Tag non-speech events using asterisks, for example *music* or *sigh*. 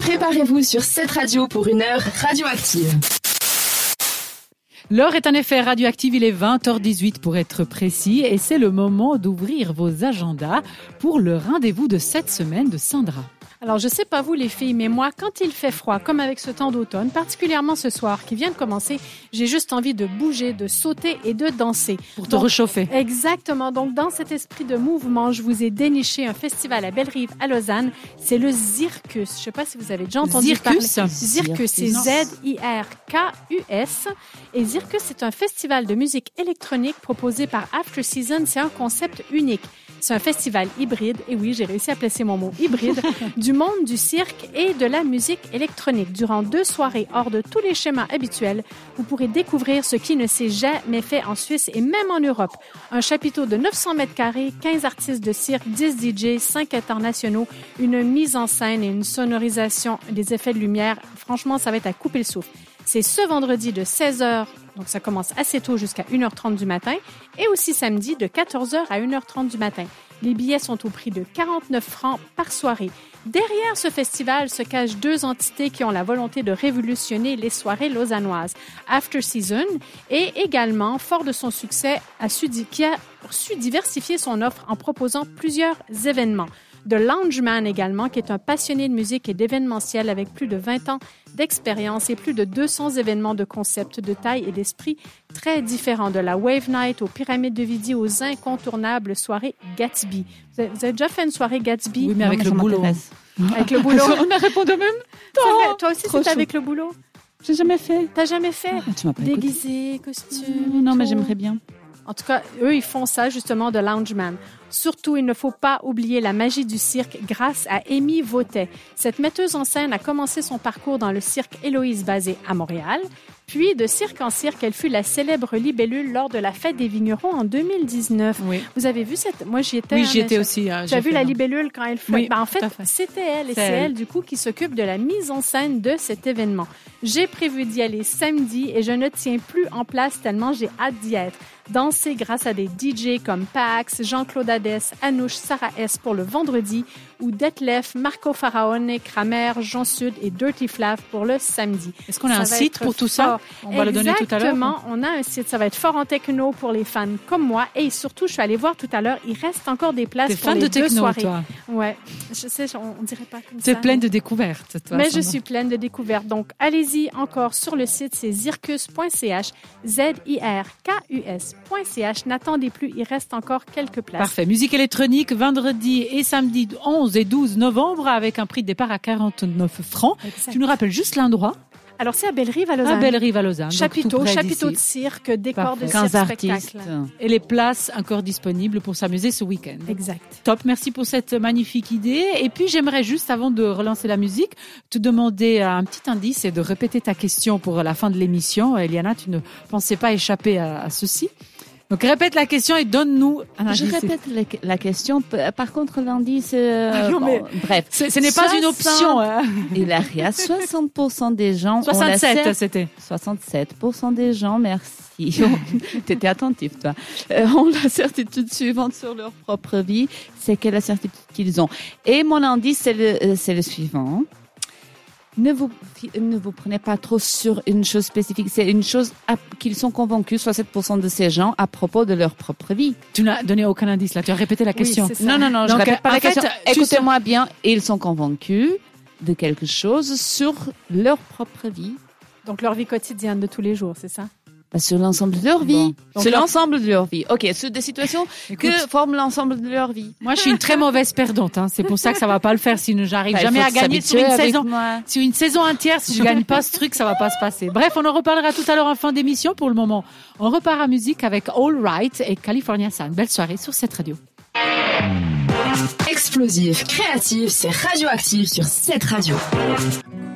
Préparez-vous sur cette radio pour une heure radioactive. L'heure est en effet radioactive, il est 20h18 pour être précis et c'est le moment d'ouvrir vos agendas pour le rendez-vous de cette semaine de Sandra. Alors, je sais pas vous les filles, mais moi, quand il fait froid, comme avec ce temps d'automne, particulièrement ce soir qui vient de commencer, j'ai juste envie de bouger, de sauter et de danser. Pour te réchauffer. Exactement. Donc, dans cet esprit de mouvement, je vous ai déniché un festival à Bellerive, à Lausanne. C'est le Zircus. Je sais pas si vous avez déjà entendu Zircus? parler. Zircus, c'est Z-I-R-K-U-S. Et Zircus, c'est un festival de musique électronique proposé par After Season. C'est un concept unique. C'est un festival hybride, et oui, j'ai réussi à placer mon mot hybride, *laughs* du monde du cirque et de la musique électronique. Durant deux soirées hors de tous les schémas habituels, vous pourrez découvrir ce qui ne s'est jamais fait en Suisse et même en Europe. Un chapiteau de 900 mètres carrés, 15 artistes de cirque, 10 DJ, 5 internationaux, une mise en scène et une sonorisation, des effets de lumière. Franchement, ça va être à couper le souffle. C'est ce vendredi de 16h, donc ça commence assez tôt jusqu'à 1h30 du matin, et aussi samedi de 14h à 1h30 du matin. Les billets sont au prix de 49 francs par soirée. Derrière ce festival se cachent deux entités qui ont la volonté de révolutionner les soirées lausannoises. After Season et également, fort de son succès, qui a su diversifier son offre en proposant plusieurs événements. De Loungeman également, qui est un passionné de musique et d'événementiel avec plus de 20 ans d'expérience et plus de 200 événements de concept, de taille et d'esprit très différents, de la Wave Night aux pyramides de Vidi aux incontournables soirées Gatsby. Vous avez, vous avez déjà fait une soirée Gatsby? Oui, mais avec mais le boulot. *laughs* Avec le boulot? On a répondu au même Toi aussi, c'était avec le boulot? J'ai jamais fait. T'as jamais fait? Ah, Tu m'as pas écouté. Déguisé, costume. Non, mais j'aimerais bien. En tout cas, eux, ils font ça justement de Loungeman. Surtout, il ne faut pas oublier la magie du cirque grâce à Amy Vautet. Cette metteuse en scène a commencé son parcours dans le cirque Héloïse basé à Montréal. Puis, de cirque en cirque, elle fut la célèbre libellule lors de la fête des vignerons en 2019. Oui, Vous avez vu cette... Moi, j'y étais. oui hein, j'y étais aussi. hein, Tu j'ai as vu fait la libellule quand elle flotte? Oui, Ben, en fait, fait. c'était elle et C'est c'est elle. elle, du coup, qui s'occupe de la mise en scène de cet événement. J'ai prévu d'y aller samedi et je ne tiens plus en place tellement j'ai hâte d'y être. Danser grâce à des DJ comme Pax, Jean-Claude Anouche, Sarah S. pour le vendredi ou Detlef, Marco Faraone, Kramer, Jean Sud et Dirty Flav pour le samedi. Est-ce qu'on a Ça un site pour tout ça? fort. On va le donner tout à l'heure? Exactement, on a un site. Ça va être fort en techno pour les fans comme moi. Et surtout, je suis allée voir tout à l'heure, il reste encore des places T'es pour fan les de deux techno, soirées. toi? Ouais, je sais, on, on dirait pas comme ça. T'es pleine mais- de découvertes, toi. mais je suis pleine de découvertes. Donc, allez-y encore sur le site, c'est zircus.ch, Z-I-R-K-U-S.ch. N'attendez plus, il reste encore quelques places. Parfait. Musique électronique vendredi et samedi 11 et 12 novembre avec un prix de départ à 49 francs. Exact. Tu nous rappelles juste l'endroit? Alors, c'est à Bellerive, à À Lausanne. Belle-Rive à Lausanne. Chapiteau, chapiteau de cirque, décor de Parfait. cirque 15 spectacle. artistes. Et les places encore disponibles pour s'amuser ce week-end. Exact. Top, merci pour cette magnifique idée. Et puis j'aimerais juste, avant de relancer la musique, te demander un petit indice et de répéter ta question pour la fin de l'émission. Eliana, tu ne pensais pas échapper à, à ceci? Donc répète la question et donne-nous un Je indice. répète la, la question. Par contre, l'indice. euh, Ah non, bon, mais- bref. Ce, n'est pas une 60 option. Hein. *laughs* Hilaria, 60% des gens. ont la 67, cer- c'était. 67% des gens, merci. *laughs* T'étais attentif, toi. Euh, ont la certitude suivante sur leur propre vie. C'est quelle la certitude qu'ils ont. Et mon indice, c'est le, euh, c'est le suivant. Ne vous, ne vous prenez pas trop sur une chose spécifique. C'est une chose qu'ils sont convaincus, 67% de ces gens, à propos de leur propre vie. Tu n'as donné aucun indice là. Tu as répété la question. Non, non, non, je Donc, répète pas la fait, question. tu Écoutez-moi bien. Ils sont convaincus de quelque chose sur leur propre vie. Donc, leur vie quotidienne de tous les jours, c'est ça? Bah, sur l'ensemble de leur vie. Bon. Sur l'ensemble de leur vie. Ok, sur des situations Écoute, que forment l'ensemble de leur vie. moi, je suis une très mauvaise perdante. Hein. C'est pour ça que ça va pas le faire. Sinon, j'arrive Bah, jamais à gagner sur une saison. moi. Sur une saison entière, si je gagne pas ce truc, ça va pas se passer. Bref, on en reparlera tout à l'heure en fin d'émission. Pour le moment, on repart à musique avec All Right et California Sun. Belle soirée sur cette radio. Explosif, créatif, c'est radioactif sur cette radio.